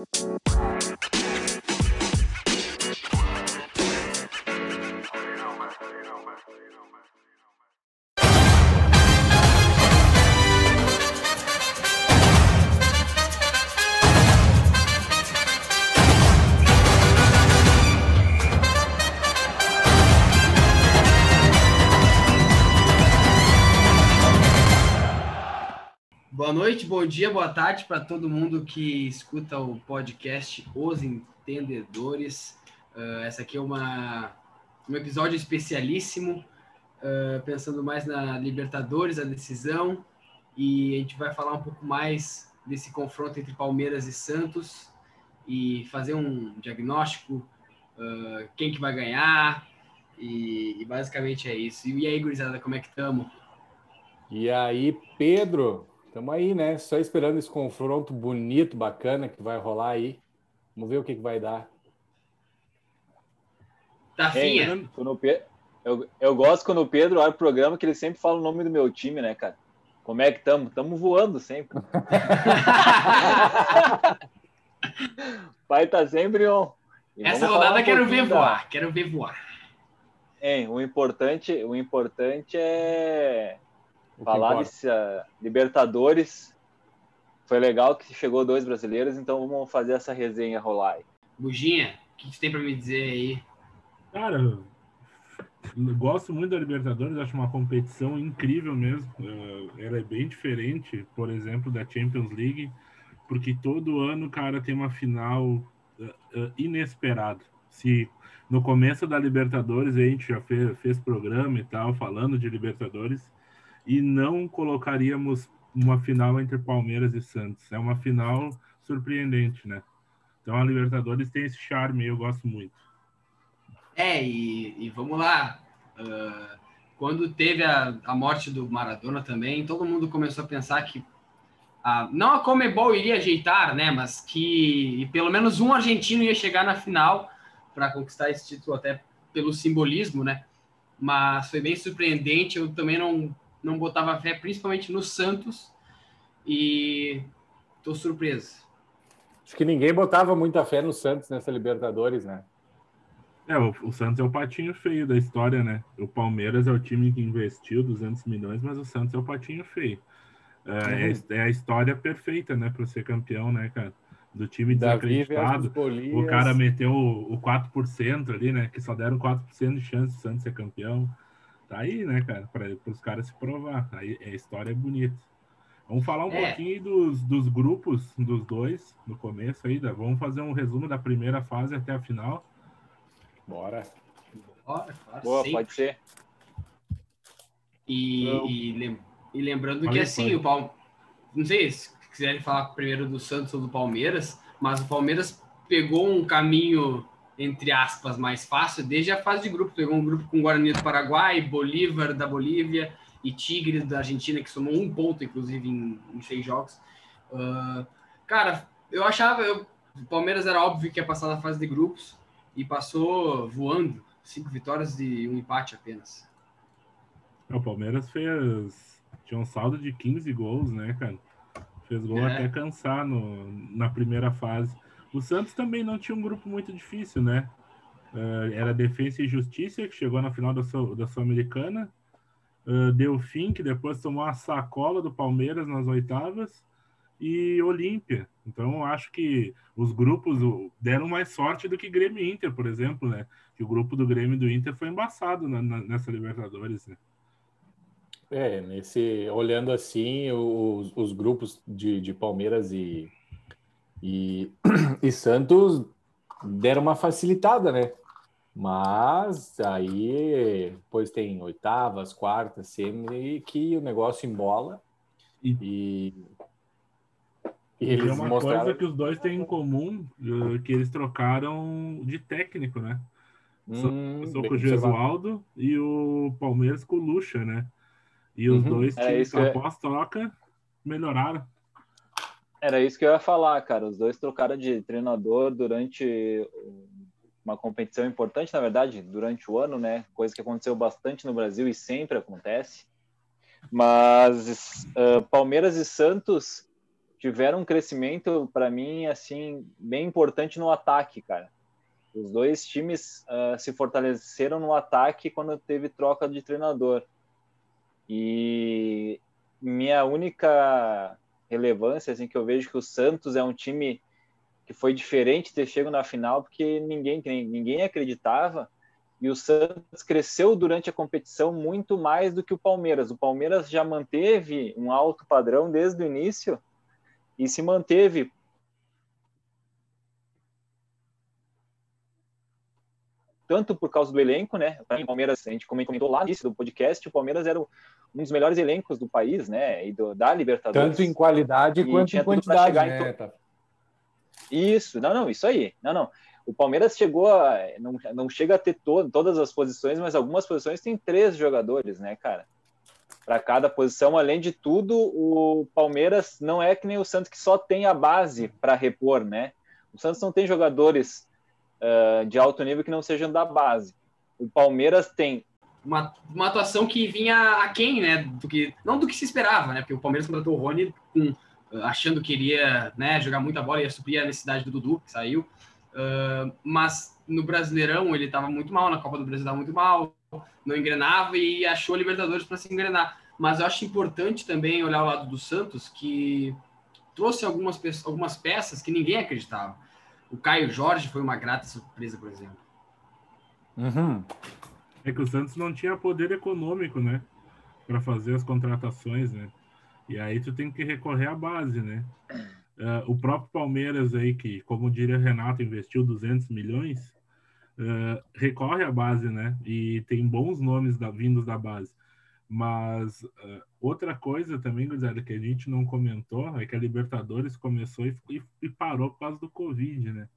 Boa bom dia, boa tarde para todo mundo que escuta o podcast Os Entendedores. Uh, essa aqui é uma, um episódio especialíssimo, uh, pensando mais na Libertadores, a decisão, e a gente vai falar um pouco mais desse confronto entre Palmeiras e Santos e fazer um diagnóstico, uh, quem que vai ganhar, e, e basicamente é isso. E aí, gurizada, como é que estamos? E aí, Pedro, Estamos aí, né? Só esperando esse confronto bonito, bacana que vai rolar aí. Vamos ver o que, que vai dar. Tafinha. Tá é, eu, eu gosto quando o Pedro olha o programa que ele sempre fala o nome do meu time, né, cara? Como é que estamos? Estamos voando sempre. Pai tá sempre on. Essa rodada um quero ver da... voar, quero ver voar. É, o importante, o importante é falar de Libertadores. Foi legal que chegou dois brasileiros, então vamos fazer essa resenha rolar aí. Buginha, o que, você tem para me dizer aí? Cara, gosto muito da Libertadores, acho uma competição incrível mesmo. É, ela é bem diferente, por exemplo, da Champions League, porque todo ano, cara, tem uma final é, é, inesperada. Se no começo da Libertadores a gente já fez, fez programa e tal, falando de Libertadores, e não colocaríamos uma final entre Palmeiras e Santos. É uma final surpreendente, né? Então a Libertadores tem esse charme, eu gosto muito. É, e, e vamos lá. Uh, quando teve a, a morte do Maradona também, todo mundo começou a pensar que a, não a Comebol iria ajeitar, né? Mas que pelo menos um argentino ia chegar na final para conquistar esse título, até pelo simbolismo, né? Mas foi bem surpreendente. Eu também não não botava fé, principalmente no Santos, e tô surpreso. Acho que ninguém botava muita fé no Santos nessa Libertadores, né? É, o, o, Santos é o patinho feio da história, né? O Palmeiras é o time que investiu 200 milhões, mas o Santos é o patinho feio. É, uhum. é, é a história perfeita, né, para ser campeão, né, cara? Do time desacreditado. O cara meteu o, o 4% ali, né? Que só deram 4% de chance do Santos ser campeão. Tá aí, né, cara, para os caras se provar. Aí a história é bonita. Vamos falar um é. pouquinho dos, dos grupos dos dois no começo aí. Vamos fazer um resumo da primeira fase até a final. Bora. Bora, Boa, sim. pode ser. E, e, e lembrando que assim, pode. o Palmeiras. Não sei se quiserem falar primeiro do Santos ou do Palmeiras, mas o Palmeiras pegou um caminho entre aspas, mais fácil, desde a fase de grupo. Pegou um grupo com Guarani do Paraguai, Bolívar da Bolívia e Tigres da Argentina, que somou um ponto, inclusive, em, em seis jogos. Uh, cara, eu achava, eu, o Palmeiras era óbvio que ia passar na fase de grupos e passou voando. Cinco vitórias e um empate apenas. É, o Palmeiras fez. Tinha um saldo de 15 gols, né, cara? Fez gol é. até cansar no, na primeira fase. O Santos também não tinha um grupo muito difícil, né? Uh, era Defesa e Justiça, que chegou na final da, Sul-Americana. Uh, Delfim, que depois tomou a sacola do Palmeiras nas oitavas. E Olímpia. Então, acho que os grupos deram mais sorte do que Grêmio e Inter, por exemplo, né? Que o grupo do Grêmio e do Inter foi embaçado na, na, nessa Libertadores, né? É, nesse, olhando assim, os, os grupos de, de Palmeiras e, e, e Santos deram uma facilitada, né? Mas aí depois tem oitavas, quartas, semi, que o negócio embola. E, e, e eles uma mostraram... coisa que os dois têm em comum, eh, que eles trocaram de técnico, né? Hum, sou com o Gesualdo e o Palmeiras com o Lucha, né? E os uhum. dois, é, após é... troca, melhoraram. Era isso que eu ia falar, cara. Os dois trocaram de treinador durante uma competição importante, na verdade, durante o ano, né? Coisa que aconteceu bastante no Brasil e sempre acontece. Mas uh, Palmeiras e Santos tiveram um crescimento para mim assim bem importante no ataque, cara. Os dois times uh, se fortaleceram no ataque quando teve troca de treinador. E minha única relevância, assim, que eu vejo que o Santos é um time que foi diferente ter chego na final, porque ninguém, ninguém acreditava. E o Santos cresceu durante a competição muito mais do que o Palmeiras. O Palmeiras já manteve um alto padrão desde o início e se manteve tanto por causa do elenco, né? O Palmeiras, a gente comentou lá no início do podcast, o Palmeiras era um dos melhores elencos do país, né? E do, da Libertadores. Tanto em qualidade quanto em quantidade, né? To... Isso, não, não, isso aí. Não, não. O Palmeiras chegou a. Não, não chega a ter to, todas as posições, mas algumas posições tem três jogadores, né, cara? Para cada posição. Além de tudo, o Palmeiras não é que nem o Santos que só tem a base para repor, né? O Santos não tem jogadores uh, de alto nível que não sejam da base. O Palmeiras tem uma, uma atuação que vinha aquém, né? Do que, não do que se esperava, né? Porque o Palmeiras contratou o Rony com, achando que iria né, jogar muita bola, ia suprir a necessidade do Dudu, que saiu. Uh, mas no Brasileirão ele estava muito mal, na Copa do Brasil estava muito mal, não engrenava e achou Libertadores para se engrenar. Mas eu acho importante também olhar o lado do Santos, que trouxe algumas, algumas peças que ninguém acreditava. O Caio Jorge foi uma grata surpresa, por exemplo. Uhum. É que o Santos não tinha poder econômico, né? Para fazer as contratações, né? E aí tu tem que recorrer à base, né? Uh, o próprio Palmeiras aí, que, como diria Renato, investiu 200 milhões, uh, recorre à base, né? E tem bons nomes da, vindos da base. Mas uh, outra coisa também, Guilherme, que a gente não comentou é que a Libertadores começou e, e, e, parou por causa do Covid, né?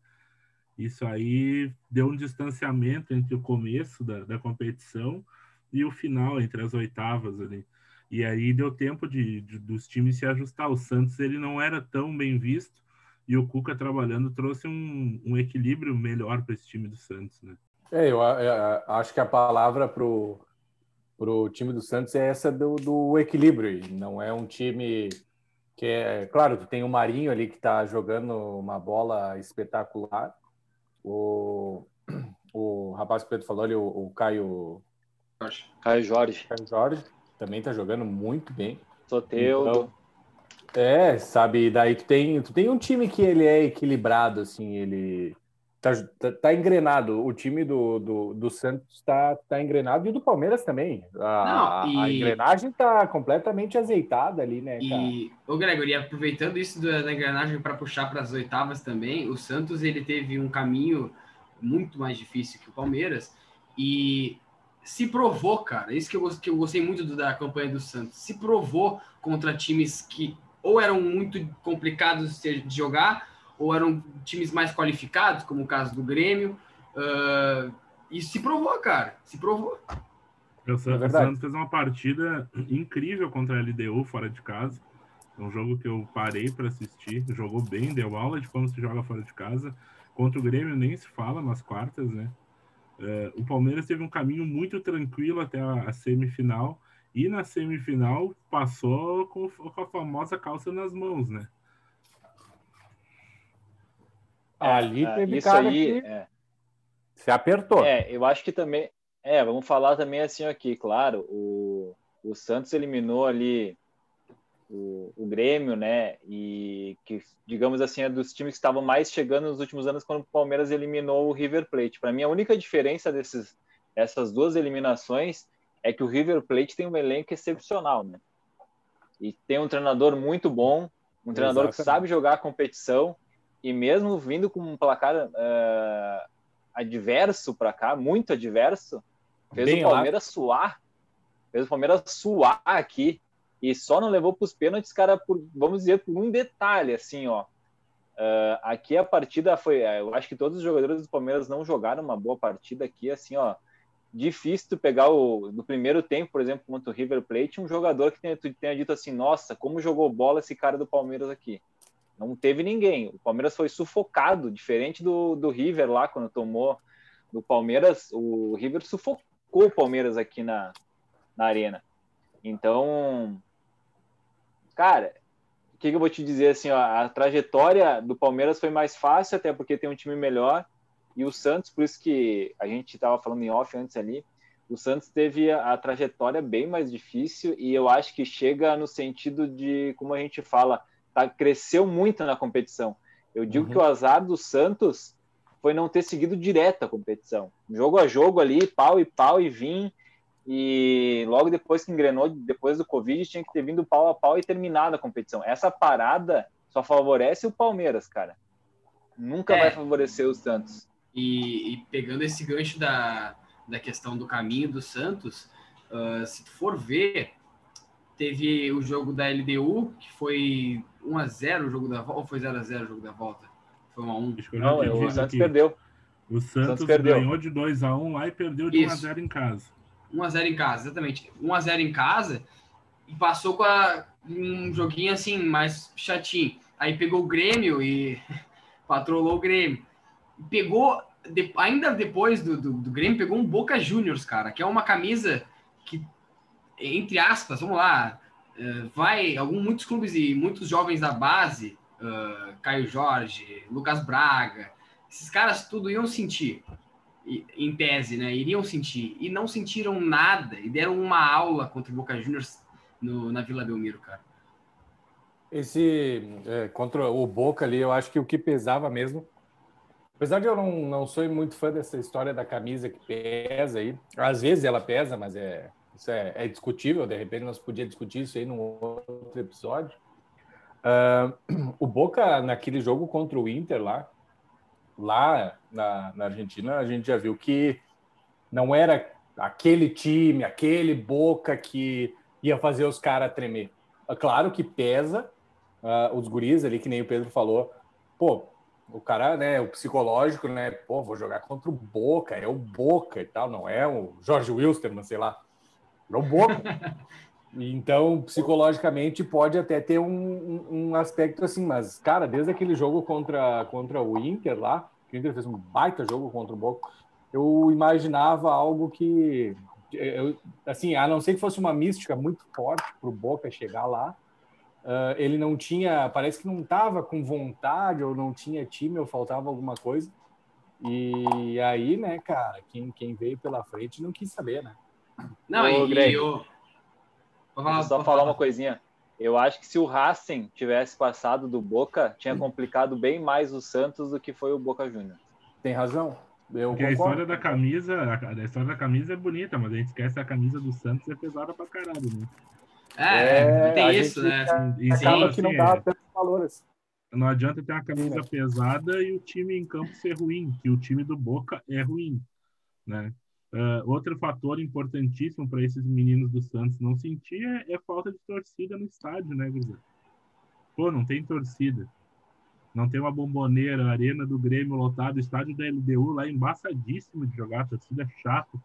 Isso aí deu um distanciamento entre o começo da, da competição e o final, entre as oitavas ali. E aí deu tempo de, de, dos times se ajustar. O Santos ele não era tão bem visto e o Cuca trabalhando trouxe um, um equilíbrio melhor para esse time do Santos, né? É, eu, eu acho que a palavra pro para o time do Santos é essa do, do equilíbrio. Não é um time que é. Claro que tem o Marinho ali que está jogando uma bola espetacular. O, o rapaz que o Pedro falou ali, o, o Caio. Caio Jorge. Caio Jorge também está jogando muito bem. Soteudo. Então, é, sabe, daí tu tem, tu tem um time que ele é equilibrado, assim, ele Tá, tá, tá, engrenado. O time do, do, do Santos tá, tá engrenado e o do Palmeiras também. A, Não, e... a engrenagem tá completamente azeitada ali, né? Cara? E, ô Gregory, aproveitando isso da engrenagem para puxar para as oitavas também, o Santos ele teve um caminho muito mais difícil que o Palmeiras e se provou, cara. Isso que eu, que eu gostei muito do, da campanha do Santos. Se provou contra times que ou eram muito complicados de jogar ou eram times mais qualificados, como o caso do Grêmio. Uh, e se provou, cara. Se provou. O Santos é fez uma partida incrível contra a LDU fora de casa. É um jogo que eu parei para assistir. Jogou bem, deu aula de como se joga fora de casa. Contra o Grêmio nem se fala nas quartas, né? Uh, o Palmeiras teve um caminho muito tranquilo até a, a semifinal. E na semifinal passou com, com a famosa calça nas mãos, né? É, Ali é, teve isso cara aí, que é. se apertou. É, eu acho que também. É, vamos falar também assim aqui, claro. O, o Santos eliminou ali o, o Grêmio, né? E que, digamos assim, é dos times que estavam mais chegando nos últimos anos quando o Palmeiras eliminou o River Plate. Para mim, a única diferença desses, dessas duas eliminações é que o River Plate tem um elenco excepcional, né? E tem um treinador muito bom, um treinador Exatamente. que sabe jogar a competição e mesmo vindo com um placar uh, adverso para cá, muito adverso, fez Bem o Palmeiras lá. suar, fez o Palmeiras suar aqui e só não levou para os pênaltis, cara, por, vamos dizer, por um detalhe, assim, ó. Uh, aqui a partida foi, eu acho que todos os jogadores do Palmeiras não jogaram uma boa partida aqui, assim, ó. Difícil tu pegar o no primeiro tempo, por exemplo, contra o River Plate, um jogador que tenha, tu tenha dito assim, nossa, como jogou bola esse cara do Palmeiras aqui. Não teve ninguém. O Palmeiras foi sufocado, diferente do, do River lá, quando tomou do Palmeiras. O River sufocou o Palmeiras aqui na, na arena. Então, cara, que, que eu vou te dizer assim, ó, a trajetória do Palmeiras foi mais fácil, até porque tem um time melhor, e o Santos, por isso que a gente estava falando em off antes ali, o Santos teve a, a, trajetória bem mais difícil e eu acho que chega no sentido de, como a gente fala, tá, cresceu muito na competição. Eu digo uhum. que o azar do Santos foi não ter seguido direto a competição. Jogo a jogo ali, pau e pau e vim. E logo depois que engrenou, depois do Covid, tinha que ter vindo pau a pau e terminado a competição. Essa parada só favorece o Palmeiras, cara. Nunca é. vai favorecer o Santos. E, e, pegando esse gancho da, da questão do caminho do Santos, uh, se tu for ver, teve o jogo da LDU, que foi 1x0 o jogo da volta, ou foi 0x0 o jogo da volta? Foi 1x1. Não, o Santos perdeu. O Santos, Santos perdeu. ganhou de 2x1 lá e perdeu de 1x0 em casa. 1x0 em casa, exatamente. 1x0 em casa e passou com a, um joguinho assim, mais chatinho. Aí pegou o Grêmio e patrolou o Grêmio. Pegou, de, ainda depois do, do, do, Grêmio, pegou um Boca Juniors, cara, que é uma camisa que, entre aspas, vamos lá, uh, vai, algum, muitos clubes e muitos jovens da base, uh, Caio Jorge, Lucas Braga, esses caras tudo iam sentir em tese, né? Iriam sentir. E não sentiram nada. E deram uma aula contra o Boca Juniors no, na Vila Belmiro, cara. Esse, é, contra o Boca ali, eu acho que o que pesava mesmo. Apesar de eu não, não sou muito fã dessa história da camisa que pesa aí. Às vezes ela pesa, mas é, isso é, é discutível. De repente nós podíamos discutir isso aí num outro episódio. Uh, o Boca, naquele jogo contra o Inter lá, lá na, na Argentina, a gente já viu que não era aquele time, aquele Boca que ia fazer os caras tremer. É claro que pesa uh, os guris ali, que nem o Pedro falou. Pô, o cara, né, o psicológico, né, pô, vou jogar contra o Boca, é o Boca e tal, não é o Jorge Wilstermann, sei lá, o Boca. então, psicologicamente, pode até ter um, um, aspecto assim, mas, cara, desde aquele jogo contra, contra o Inter lá, que o Inter fez um baita jogo contra o Boca, eu imaginava algo que, eu, assim, a não ser que fosse uma mística muito forte para o Boca chegar lá, uh, ele não tinha, parece que não estava com vontade, ou não tinha time, ou faltava alguma coisa. E aí, né, cara, quem, quem veio pela frente não quis saber, né? Não, Ô, e, Greg, eu... Falar, só falar uma coisinha. Eu acho que se o Racing tivesse passado do Boca, tinha complicado bem mais o Santos do que foi o Boca Juniors. Tem razão. Eu Porque a história da camisa, a, história da camisa é bonita, mas a gente esquece que a camisa do Santos é pesada pra caralho, né? É, é tem isso, né? Acaba que não dá tanto valor assim. Não adianta ter uma camisa pesada e o time em campo ser ruim, que o time do Boca é ruim, né? Uh, outro fator importantíssimo para esses meninos do Santos não sentir é, é, falta de torcida no estádio, né, Guilherme? Pô, não tem torcida. Não tem uma bomboneira, arena do Grêmio lotado, estádio da LDU lá embaçadíssimo de jogar, torcida é chato.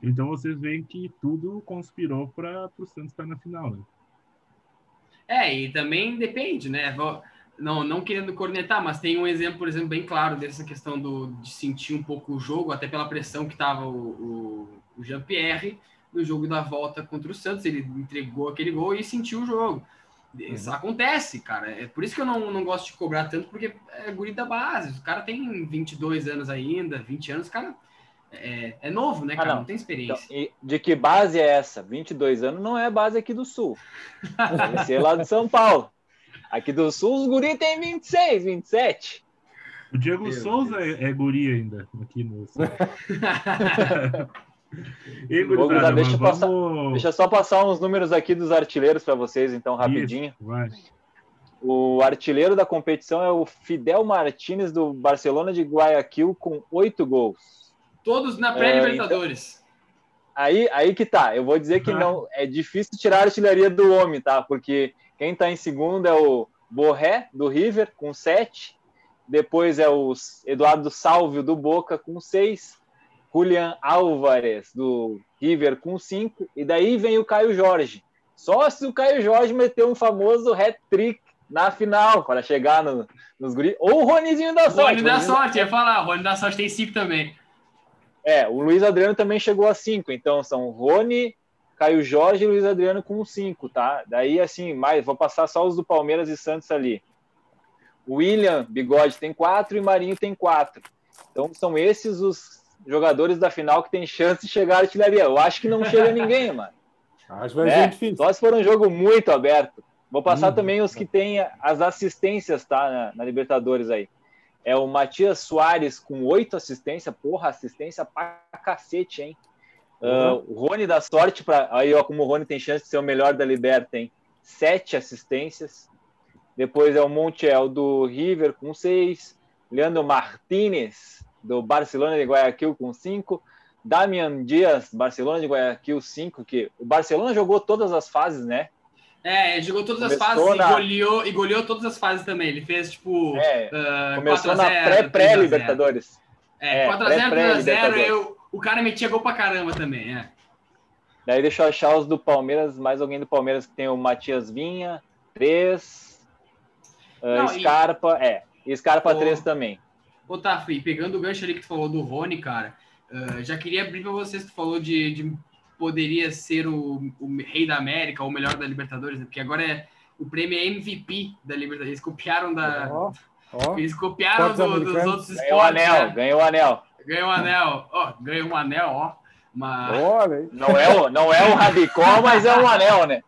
Então vocês veem que tudo conspirou para o Santos estar na final, né? É, e também depende, né? Não, não querendo cornetar, mas tem um exemplo, por exemplo, bem claro dessa questão do, de sentir um pouco o jogo, até pela pressão que estava o, o, o Jean-Pierre no jogo da volta contra o Santos. Ele entregou aquele gol e sentiu o jogo. Isso uhum. acontece, cara. É por isso que eu não, não gosto de cobrar tanto, porque é guri da base. O cara tem 22 anos ainda, 20 anos, o cara é, é novo, né, ah, cara? Ah, não. não. tem experiência. Então, de que base é essa? 22 anos não é base aqui do Sul. Deve ser lá de São Paulo. Aqui do Sul, os guri tem 26, 27. O Diego Meu Souza é, é, guri ainda, aqui no Sul. e, gurizada, deixa, vamos... passar, deixa só passar uns números aqui dos artilheiros para vocês, então, rapidinho. Isso, o artilheiro da competição é o Fidel Martinez, do Barcelona de Guayaquil, com oito gols. Todos na pré-Libertadores. É, então... Aí, aí que tá. Eu vou dizer que não é difícil tirar a artilharia do homem, tá? Porque quem está em segundo é o Borré, do River, com 7. Depois é o Eduardo Salvio, do Boca, com 6. Julian Álvares, do River, com 5. E daí vem o Caio Jorge. Só se o Caio Jorge meter um famoso hat-trick na final, para chegar no, nos guri. Ou o Ronizinho da Sorte. Rony da Sorte, ia falar. O Rony da Sorte tem 5 também. É, o Luiz Adriano também chegou a 5. Então são Rony, Caio Jorge e Luiz Adriano com 5, tá? Daí, assim, mais, vou passar só os do Palmeiras e Santos ali. William Bigode tem 4 e Marinho tem 4. Então, são esses os jogadores da final que tem chance de chegar à artilharia. Eu acho que não chega ninguém, mano. Acho que vai é, ser difícil. Só se for um jogo muito aberto. Vou passar hum, também os que têm as assistências, tá? Na, na, Libertadores aí. É o Matias Soares com oito assistências. Porra, assistência pra cacete, hein? Uhum. Uh, o Rony da sorte para aí ó como o Rony tem chance de ser o melhor da Liberta, hein? Sete assistências. Depois é o Montiel do River com seis. Leandro Martinez do Barcelona de Guayaquil com cinco. Damian Dias, Barcelona de Guayaquil 5, que o Barcelona jogou todas as fases, né? É, ele jogou todas começou as fases na... e, goleou, e goleou todas as fases também. Ele fez, tipo. É, uh, começou na pré-pré-Libertadores. É, é 4x0, 4x0, o cara metia gol pra caramba também, é. Daí deixa eu achar os do Palmeiras, mais alguém do Palmeiras que tem o Matias Vinha, 3. Uh, Não, Scarpa, e... é. E Scarpa 3 também. Ô, Tafi, pegando o gancho ali que tu falou do Rony, cara, uh, já queria abrir pra vocês, tu falou de, de poderia ser o, o, rei da América ou o melhor da Libertadores, né? porque agora é o prêmio é MVP da Libertadores. Eles copiaram da. Oh, oh. Eles copiaram do, dos outros esportes. Ganhou o anel, né? ganhou o anel. Ganhou um anel. Ó, oh, ganhou um anel, ó. Uma... não, é o, não é o Rabicó, mas é um anel, né?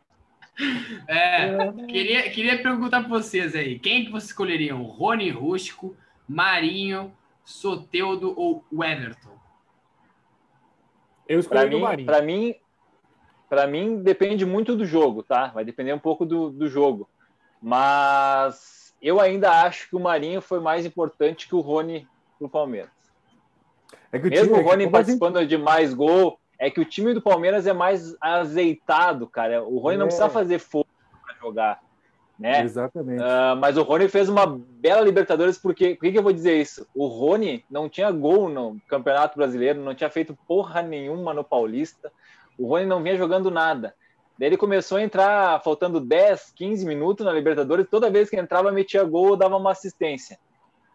É, queria, queria perguntar para vocês aí, quem que vocês escolheriam? Rony Rústico, Marinho, Soteudo ou Everton? Eu escolhi o Marinho. Para mim, para mim depende muito do jogo, tá? Vai depender um pouco do, do jogo. Mas eu ainda acho que o Marinho foi mais importante que o Rony pro Palmeiras. É que o Mesmo o Rony participando gente... de mais gol, é que o time do Palmeiras é mais azeitado, cara. O Rony é. não precisa fazer fogo para jogar. Né? Exatamente. Uh, mas o Rony fez uma bela Libertadores, porque por que, que eu vou dizer isso? O Rony não tinha gol no Campeonato Brasileiro, não tinha feito porra nenhuma no Paulista. O Rony não vinha jogando nada. Daí ele começou a entrar faltando 10, 15 minutos na Libertadores, toda vez que entrava, metia gol ou dava uma assistência.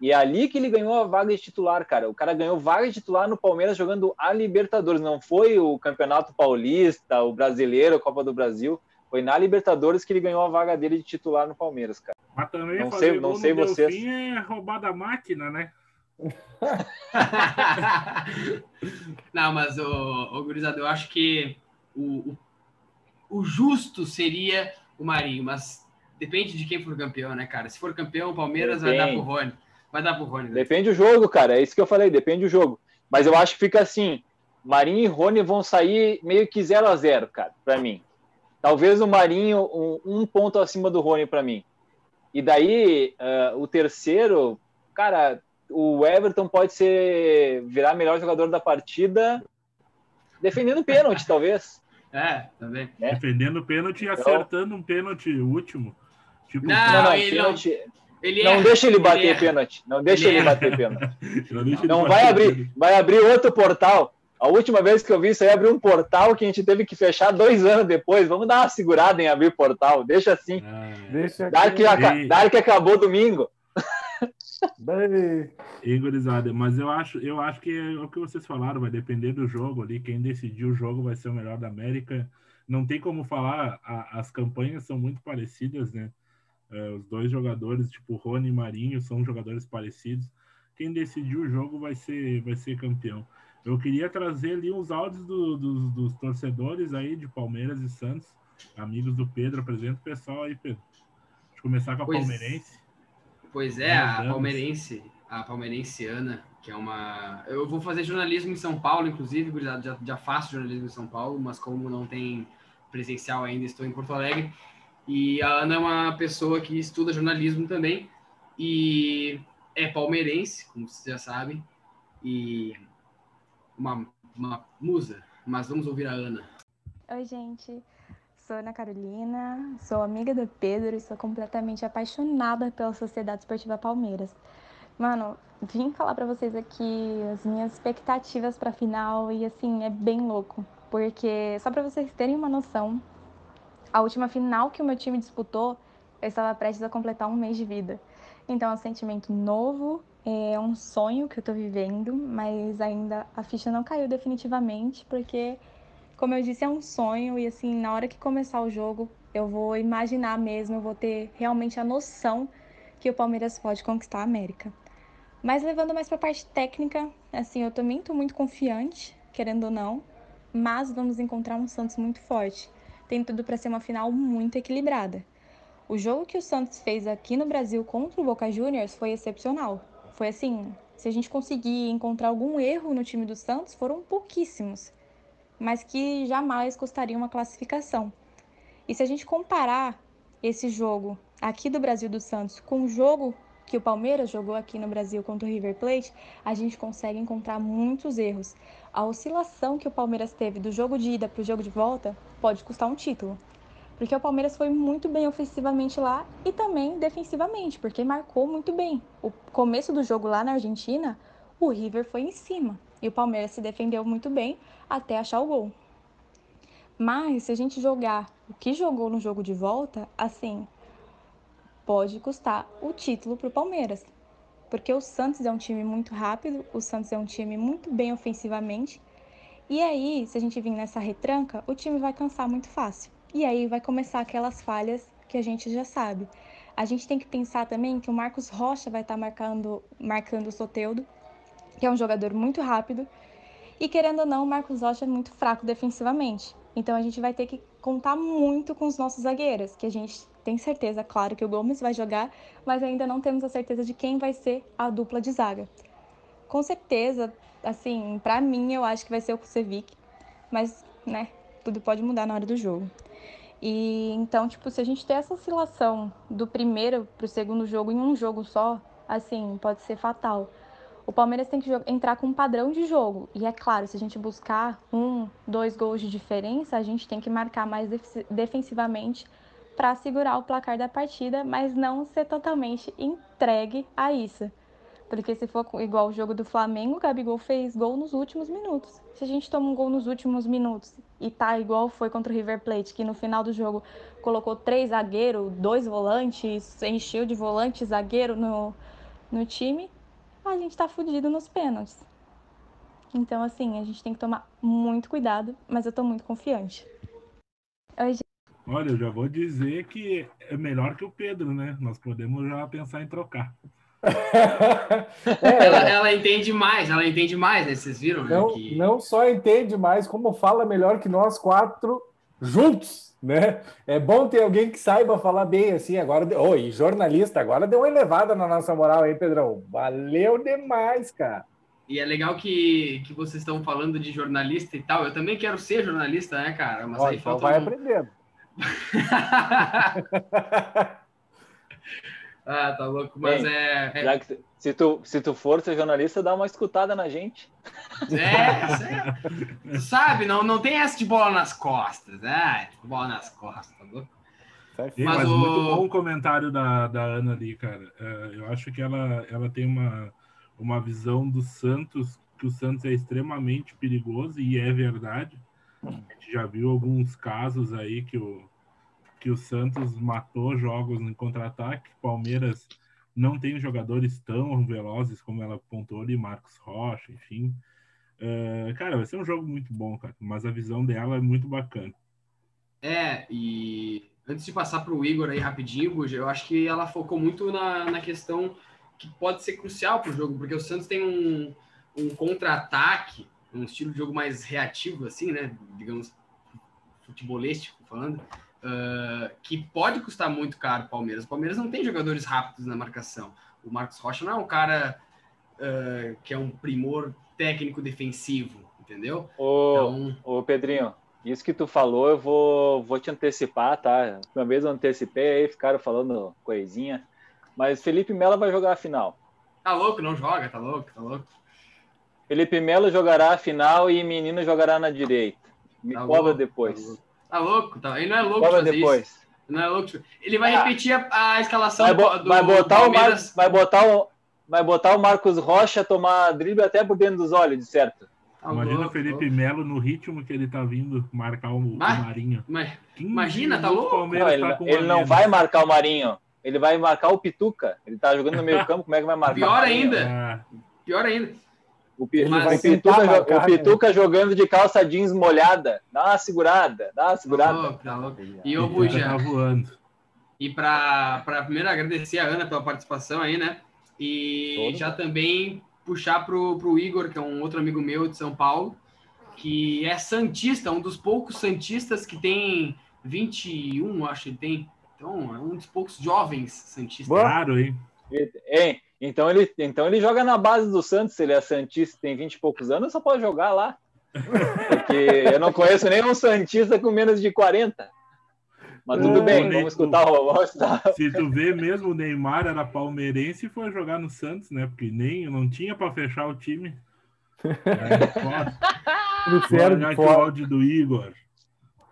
E é ali que ele ganhou a vaga de titular, cara. O cara ganhou vaga de titular no Palmeiras jogando a Libertadores. Não foi o Campeonato Paulista, o Brasileiro, a Copa do Brasil. Foi na Libertadores que ele ganhou a vaga dele de titular no Palmeiras, cara. Mas também não sei, não sei vocês. é roubar da máquina, né? não, mas o, o Gurizado, eu acho que o, o, o, justo seria o Marinho, mas depende de quem for campeão, né, cara? Se for campeão, o Palmeiras depende. vai dar pro Rony. Vai dar pro Rony. Né? Depende do jogo, cara. É isso que eu falei, depende do jogo. Mas eu acho que fica assim: Marinho e Rony vão sair meio que 0 a 0 cara, para mim. Talvez o Marinho um, um ponto acima do Rony para mim. E daí, uh, o terceiro, cara, o Everton pode ser virar melhor jogador da partida defendendo pênalti, talvez. É, também. É. Defendendo pênalti e então- acertando um pênalti último. Tipo, não, não, não pênalti. Ele não é, deixa ele bater ele pênalti. Não deixa ele, ele bater pênalti. Não, não vai abrir, vai abrir outro portal. A última vez que eu vi isso aí, abriu um portal que a gente teve que fechar dois anos depois. Vamos dar uma segurada em abrir portal. Deixa assim. Ah, deixa. Dark acabou domingo. Igorizada, mas eu acho, eu acho que é o que vocês falaram, vai depender do jogo ali. Quem decidir o jogo vai ser o melhor da América. Não tem como falar, a, as campanhas são muito parecidas, né? É, os dois jogadores, tipo Rony e Marinho, são jogadores parecidos. Quem decidir o jogo vai ser, vai ser campeão. Eu queria trazer ali os áudios do, dos, dos torcedores aí de Palmeiras e Santos, amigos do Pedro. Apresenta o pessoal aí, Pedro. Deixa eu começar com a pois, Palmeirense. Pois é, a Palmeirense, a Palmeirenseana, que é uma. Eu vou fazer jornalismo em São Paulo, inclusive, já, já faço jornalismo em São Paulo, mas como não tem presencial ainda, estou em Porto Alegre. E a Ana é uma pessoa que estuda jornalismo também e é palmeirense, como vocês já sabem, e uma, uma musa, mas vamos ouvir a Ana. Oi, gente. Sou Ana Carolina, sou amiga do Pedro e sou completamente apaixonada pela Sociedade Esportiva Palmeiras. Mano, vim falar para vocês aqui as minhas expectativas para final e assim, é bem louco, porque só para vocês terem uma noção, a última final que o meu time disputou, eu estava prestes a completar um mês de vida. Então é um sentimento novo, é um sonho que eu estou vivendo, mas ainda a ficha não caiu definitivamente, porque como eu disse, é um sonho e assim, na hora que começar o jogo, eu vou imaginar mesmo, eu vou ter realmente a noção que o Palmeiras pode conquistar a América. Mas levando mais para a parte técnica, assim, eu também estou muito confiante, querendo ou não, mas vamos encontrar um Santos muito forte. Tem tudo para ser uma final muito equilibrada. O jogo que o Santos fez aqui no Brasil contra o Boca Juniors foi excepcional. Foi assim, se a gente conseguir encontrar algum erro no time do Santos, foram pouquíssimos, mas que jamais custariam uma classificação. E se a gente comparar esse jogo aqui do Brasil do Santos com o jogo que o Palmeiras jogou aqui no Brasil contra o River Plate, a gente consegue encontrar muitos erros. A oscilação que o Palmeiras teve do jogo de ida para o jogo de volta pode custar um título. Porque o Palmeiras foi muito bem ofensivamente lá e também defensivamente, porque marcou muito bem. O começo do jogo lá na Argentina, o River foi em cima e o Palmeiras se defendeu muito bem até achar o gol. Mas se a gente jogar o que jogou no jogo de volta, assim, pode custar o título para o Palmeiras. Porque o Santos é um time muito rápido, o Santos é um time muito bem ofensivamente. E aí, se a gente vir nessa retranca, o time vai cansar muito fácil. E aí vai começar aquelas falhas que a gente já sabe. A gente tem que pensar também que o Marcos Rocha vai estar tá marcando, marcando o Soteudo, que é um jogador muito rápido. E querendo ou não, o Marcos Rocha é muito fraco defensivamente. Então a gente vai ter que contar muito com os nossos zagueiros, que a gente tem certeza, claro, que o Gomes vai jogar, mas ainda não temos a certeza de quem vai ser a dupla de zaga. Com certeza, assim, para mim eu acho que vai ser o Kusevic, mas, né, tudo pode mudar na hora do jogo. E então, tipo, se a gente tem essa oscilação do primeiro para o segundo jogo em um jogo só, assim, pode ser fatal. O Palmeiras tem que entrar com um padrão de jogo. E é claro, se a gente buscar um, dois gols de diferença, a gente tem que marcar mais defensivamente para segurar o placar da partida, mas não ser totalmente entregue a isso. Porque se for igual o jogo do Flamengo, o Gabigol fez gol nos últimos minutos. Se a gente toma um gol nos últimos minutos e tá igual foi contra o River Plate, que no final do jogo colocou três zagueiros, dois volantes, encheu de volante zagueiro no, no time, a gente tá fudido nos pênaltis. Então, assim, a gente tem que tomar muito cuidado, mas eu tô muito confiante. Oi, gente. Olha, eu já vou dizer que é melhor que o Pedro, né? Nós podemos já pensar em trocar. é, ela, ela, entende mais, ela entende mais, né? Vocês viram? Não, né? que... não só entende mais, como fala melhor que nós quatro juntos, né? É bom ter alguém que saiba falar bem assim. Agora, oi, jornalista, agora deu uma elevada na nossa moral aí, Pedrão. Valeu demais, cara. E é legal que, que vocês estão falando de jornalista e tal. Eu também quero ser jornalista, né, cara? Mas Ó, aí então falta vai um... aprendendo. Ah, tá louco, mas Bem, é, é... Já que se tu, se tu for ser jornalista, dá uma escutada na gente. É, é sabe, não, não tem essa de bola nas costas, né? Bola nas costas, tá louco? Mas, mas o... muito bom o comentário da, da Ana ali, cara. É, eu acho que ela, ela tem uma, uma visão do Santos, que o Santos é extremamente perigoso, e é verdade. A gente já viu alguns casos aí que o, que o Santos matou jogos em contra-ataque. Palmeiras não tem jogadores tão velozes como ela apontou ali, Marcos Rocha, enfim. Uh, cara, vai ser um jogo muito bom, cara, mas a visão dela é muito bacana. É, e antes de passar para o Igor aí rapidinho, eu acho que ela focou muito na, na questão que pode ser crucial para o jogo, porque o Santos tem um, um contra-ataque, um estilo de jogo mais reativo, assim, né? Digamos, futebolístico falando, uh, que pode custar muito caro o Palmeiras. O Palmeiras não tem jogadores rápidos na marcação. O Marcos Rocha não é um cara uh, que é um primor técnico defensivo, entendeu? Ô, então... ô Pedrinho, isso que tu falou, eu vou, vou te antecipar, tá? Uma vez eu antecipei, aí ficaram falando coisinha. Mas Felipe Melo vai jogar a final. Tá louco, não joga, tá louco, tá louco. Felipe Melo jogará a final e Menino jogará na direita. Me tá cobra louco, depois. Tá Tá louco? Tá? Ele não é louco fazer depois. isso. Não é louco. Ele vai ah. repetir a, a escalação vai, bo do, vai botar o Mar vai botar o vai botar o Marcos Rocha tomar drible até por dentro dos olhos, de certo. Tá imagina o Felipe Melo no ritmo que ele tá vindo marcar o, mas, o Marinho. Mas, imagina, tá louco? Não, ele, tá ele não vai marcar o Marinho. Ele vai marcar o Pituca. Ele tá jogando no meio campo, como é que vai marcar? Pior ainda. É. Pior ainda. O, Mas, o, Pituca, marcar, o Pituca né? jogando de calça jeans molhada. Dá uma segurada, dá uma segurada. Tá louco, E o Buja. Tá voando. E para primeiro agradecer a Ana pela participação aí, né? E Todo já também puxar para o Igor, que é um outro amigo meu de São Paulo, que é Santista, um dos poucos Santistas que tem 21, acho que ele tem. Então, é um dos poucos jovens Santistas. Claro, hein? É, então ele, então ele joga na base do Santos, ele é Santista tem 20 e poucos anos, só pode jogar lá. Porque eu não conheço nenhum Santista com menos de 40. Mas tudo bem, vamos escutar, o, vamos escutar. Se tu vê mesmo, o Neymar era palmeirense e foi jogar no Santos, né? Porque nem não tinha para fechar o time. É, foda. Olha aqui o áudio do Igor.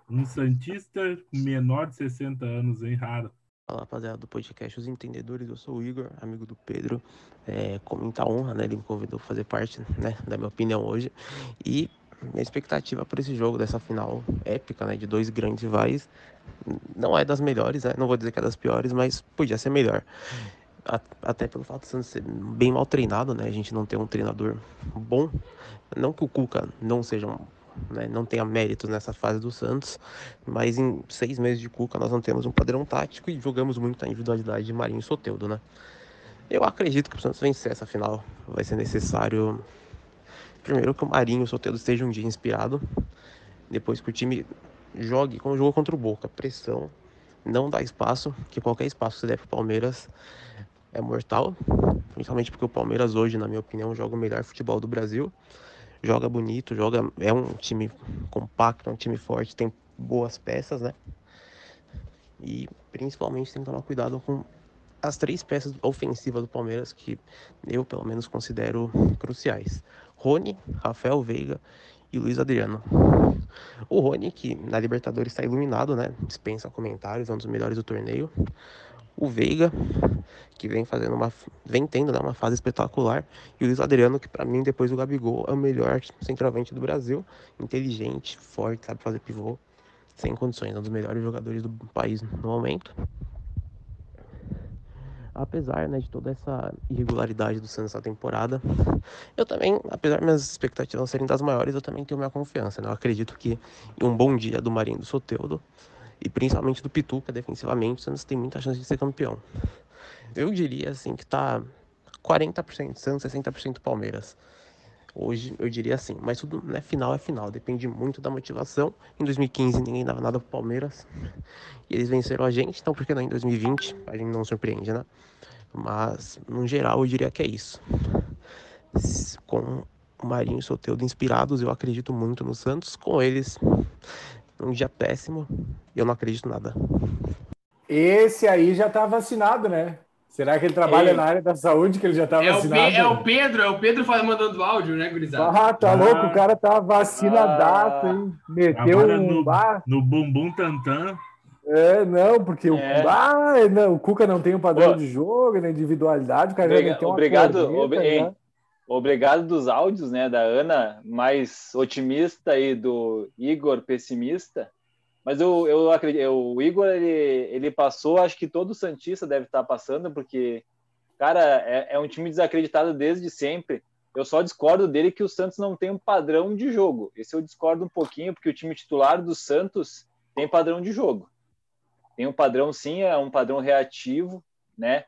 Um Santista menor de 60 anos, hein? Raro. Fala rapaziada do podcast Os Entendedores, eu sou o Igor, amigo do Pedro. É, com muita honra, né? Ele me convidou para fazer parte né, da minha opinião hoje. E minha expectativa para esse jogo, dessa final épica, né? De dois grandes rivais, não é das melhores, né? Não vou dizer que é das piores, mas podia ser melhor. Até pelo fato de Santos ser bem mal treinado, né? A gente não ter um treinador bom. Não que o Cuca não seja um né, não tenha méritos nessa fase do Santos, mas em seis meses de Cuca nós não temos um padrão tático e jogamos muito a individualidade de Marinho e Soteudo, né? Eu acredito que o Santos vencer essa final vai ser necessário, primeiro que o Marinho e o Soteudo estejam um dia inspirado, depois que o time jogue como jogou contra o Boca, pressão, não dá espaço, que qualquer espaço que você der o Palmeiras é mortal, principalmente porque o Palmeiras hoje, na minha opinião, joga o melhor futebol do Brasil joga bonito, joga é um time compacto, é um time forte, tem boas peças, né? E principalmente tem que tomar cuidado com as três peças ofensivas do Palmeiras que eu pelo menos considero cruciais. Rony, Rafael Veiga e Luiz Adriano. O Rony, que na Libertadores está iluminado, né? Dispensa comentários, é um dos melhores do torneio o Veiga, que vem fazendo uma vem tendo né, uma fase espetacular, e o Luiz Adriano, que para mim depois do Gabigol é o melhor centroavante do Brasil, inteligente, forte, sabe fazer pivô, sem condições, é um dos melhores jogadores do país no momento. Apesar né, de toda essa irregularidade do Santos na temporada, eu também, apesar de minhas expectativas serem das maiores, eu também tenho minha confiança. Né? Eu acredito que um bom dia do Marinho do Soteudo, e principalmente do Pituca defensivamente, o Santos tem muita chance de ser campeão. Eu diria assim que tá 40% Santos, 60% Palmeiras. Hoje eu diria assim, mas tudo né, final é final, depende muito da motivação. Em 2015 ninguém dava nada pro Palmeiras e eles venceram a gente, então por que não em 2020? A gente não surpreende, né? Mas no geral eu diria que é isso. Com o Marinho e o Soteldo inspirados, eu acredito muito no Santos. Com eles, um dia péssimo e eu não acredito nada. Esse aí já tá vacinado, né? Será que ele trabalha é. na área da saúde que ele já tá é vacinado? O é o Pedro, é o Pedro mandando áudio, né, gurizada? Ah, tá ah. louco, o cara tá vacinadaço, hein? Meteu um no, bar. no bumbum tantã. É, não, porque é. O, ah, não, o Cuca não tem um padrão Pô. de jogo, na individualidade, o cara Obriga, já meteu uma Obrigado, ob, obrigado dos áudios, né, da Ana mais otimista e do Igor pessimista. Mas eu, eu acredito, o Igor ele, ele passou, acho que todo Santista deve estar passando, porque, cara, é, é um time desacreditado desde sempre. Eu só discordo dele que o Santos não tem um padrão de jogo. Esse eu discordo um pouquinho, porque o time titular do Santos tem padrão de jogo. Tem um padrão, sim, é um padrão reativo, né?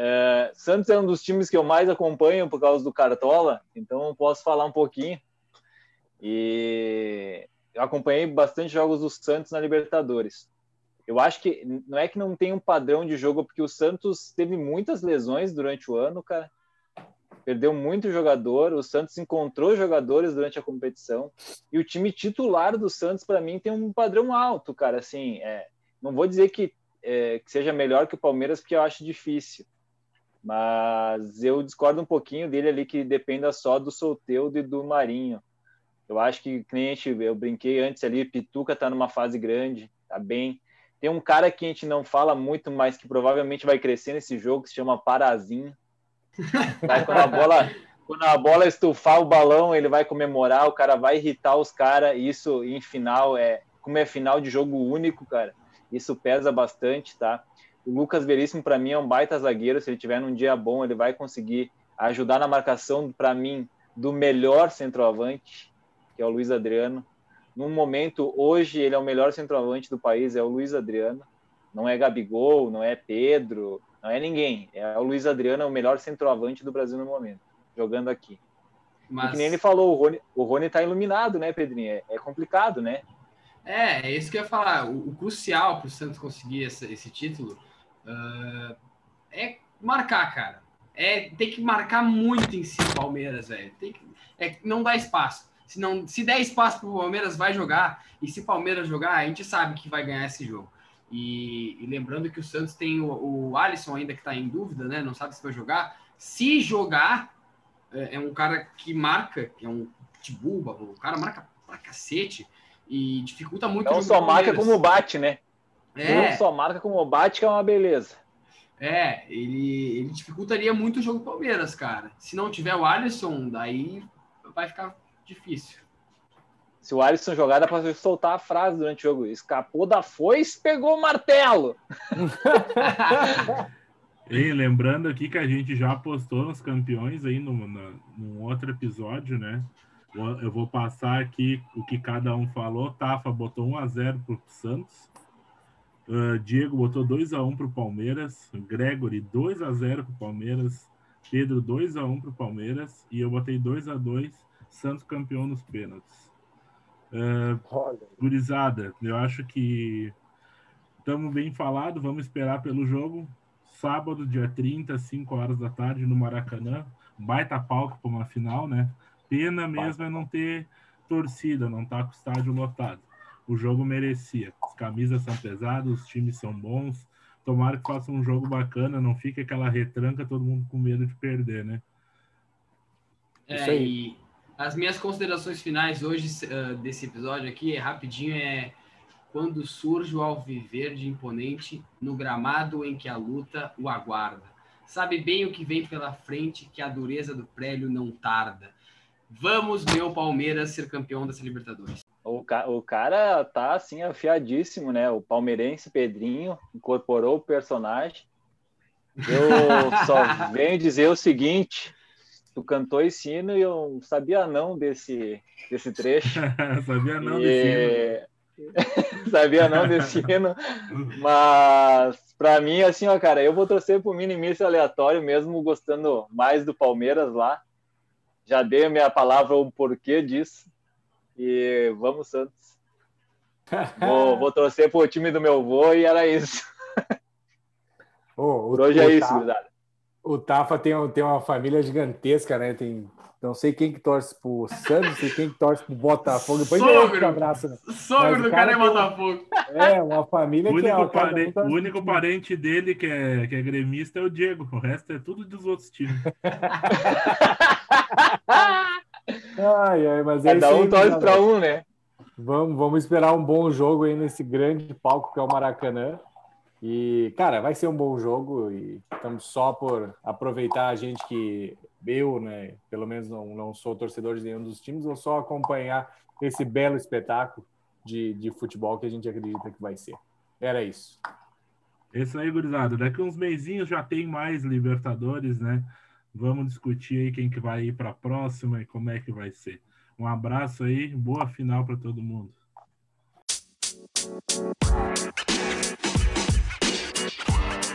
É, Santos é um dos times que eu mais acompanho por causa do Cartola, então posso falar um pouquinho. E eu acompanhei bastante jogos do Santos na Libertadores. Eu acho que não é que não tem um padrão de jogo, porque o Santos teve muitas lesões durante o ano, cara. Perdeu muito jogador, o Santos encontrou jogadores durante a competição. E o time titular do Santos, para mim, tem um padrão alto, cara. Assim, é, não vou dizer que, é, que seja melhor que o Palmeiras, porque eu acho difícil mas eu discordo um pouquinho dele ali que dependa só do Solteudo e do Marinho. Eu acho que cliente, eu brinquei antes ali, Pituca tá numa fase grande, tá bem. Tem um cara que a gente não fala muito, mas que provavelmente vai crescer nesse jogo, que se chama Parazinho. Quando a bola, quando a bola estufar o balão, ele vai comemorar, o cara vai irritar os caras. Isso em final é, como é final de jogo único, cara. Isso pesa bastante, tá? O Lucas Veríssimo, para mim, é um baita zagueiro. Se ele tiver num dia bom, ele vai conseguir ajudar na marcação, para mim, do melhor centroavante, que é o Luiz Adriano. Num momento, hoje, ele é o melhor centroavante do país, é o Luiz Adriano. Não é Gabigol, não é Pedro, não é ninguém. É o Luiz Adriano, é o melhor centroavante do Brasil no momento, jogando aqui. Mas... E que nem ele falou, o Rony, o Rony tá iluminado, né, Pedrinho? É, é complicado, né? É, é isso que eu ia falar. O, o crucial para o Santos conseguir esse, esse título uh, é marcar, cara. É, tem que marcar muito em do Palmeiras, velho. Tem que, é, não dá espaço. Se, não, se der espaço para o Palmeiras, vai jogar. E se o Palmeiras jogar, a gente sabe que vai ganhar esse jogo. E, e lembrando que o Santos tem o, o Alisson ainda que está em dúvida, né? Não sabe se vai jogar. Se jogar, é, é um cara que marca, que é um tibulba, o cara marca pra cacete e dificulta muito. Não só marca como bate, né? É. Não só marca como bate, que é uma beleza. É, ele, ele dificultaria muito o jogo do Palmeiras, cara. Se não tiver o Alisson, daí vai ficar difícil. Se o Alisson jogar, dá pra soltar a frase durante o jogo. Escapou da foice, pegou o martelo. E lembrando aqui que a gente já postou nos campeões aí no, no, num outro episódio, né? Eu vou passar aqui o que cada um falou. Tafa botou 1 a 0 para o Santos. Uh, Diego botou 2 a 1 para o Palmeiras. Gregory 2 a 0 para o Palmeiras. Pedro 2 a 1 para o Palmeiras. E eu botei 2 a 2 Santos campeão nos pênaltis. Uh, gurizada, eu acho que estamos bem falados. Vamos esperar pelo jogo sábado, dia 30, 5 horas da tarde, no Maracanã. Baita palco para uma final, né? Pena mesmo é não ter torcida, não estar tá com o estádio lotado. O jogo merecia. As camisas são pesadas, os times são bons. Tomara que faça um jogo bacana, não fique aquela retranca, todo mundo com medo de perder, né? É, e as minhas considerações finais hoje uh, desse episódio aqui, é rapidinho, é quando surge o alviverde imponente no gramado em que a luta o aguarda. Sabe bem o que vem pela frente, que a dureza do prélio não tarda. Vamos, meu Palmeiras, ser campeão dessa Libertadores. O, ca o cara tá assim afiadíssimo, né? O palmeirense Pedrinho incorporou o personagem. Eu só venho dizer o seguinte: tu cantou esse hino e eu sabia não desse, desse trecho. sabia não e... desse hino. Sabia não destino, mas para mim, assim, ó, cara, eu vou torcer pro minimício aleatório, mesmo gostando mais do Palmeiras lá. Já dei a minha palavra o porquê disso. E vamos, Santos. vou, vou torcer pro time do meu vô e era isso. Oh, o, hoje é isso, Tafa, O Tafa tem, tem uma família gigantesca, né? Tem não sei quem que torce pro Santos e quem que torce pro Botafogo. Depois Sogro, eu abraço. Né? Sogro do cara é Botafogo. É, uma família o único que é. Parente, o único parente dele que é, que é gremista é o Diego. O resto é tudo dos outros times. ai, ai, mas é Cada um torce para um, né? Vamos, vamos esperar um bom jogo aí nesse grande palco que é o Maracanã. E, cara, vai ser um bom jogo e estamos só por aproveitar a gente que eu, né, pelo menos não, não sou torcedor de nenhum dos times, vou só acompanhar esse belo espetáculo de, de futebol que a gente acredita que vai ser. Era isso. Isso aí, gurizada. Daqui uns meizinhos já tem mais Libertadores, né? Vamos discutir aí quem que vai ir para a próxima e como é que vai ser. Um abraço aí, boa final para todo mundo. man. You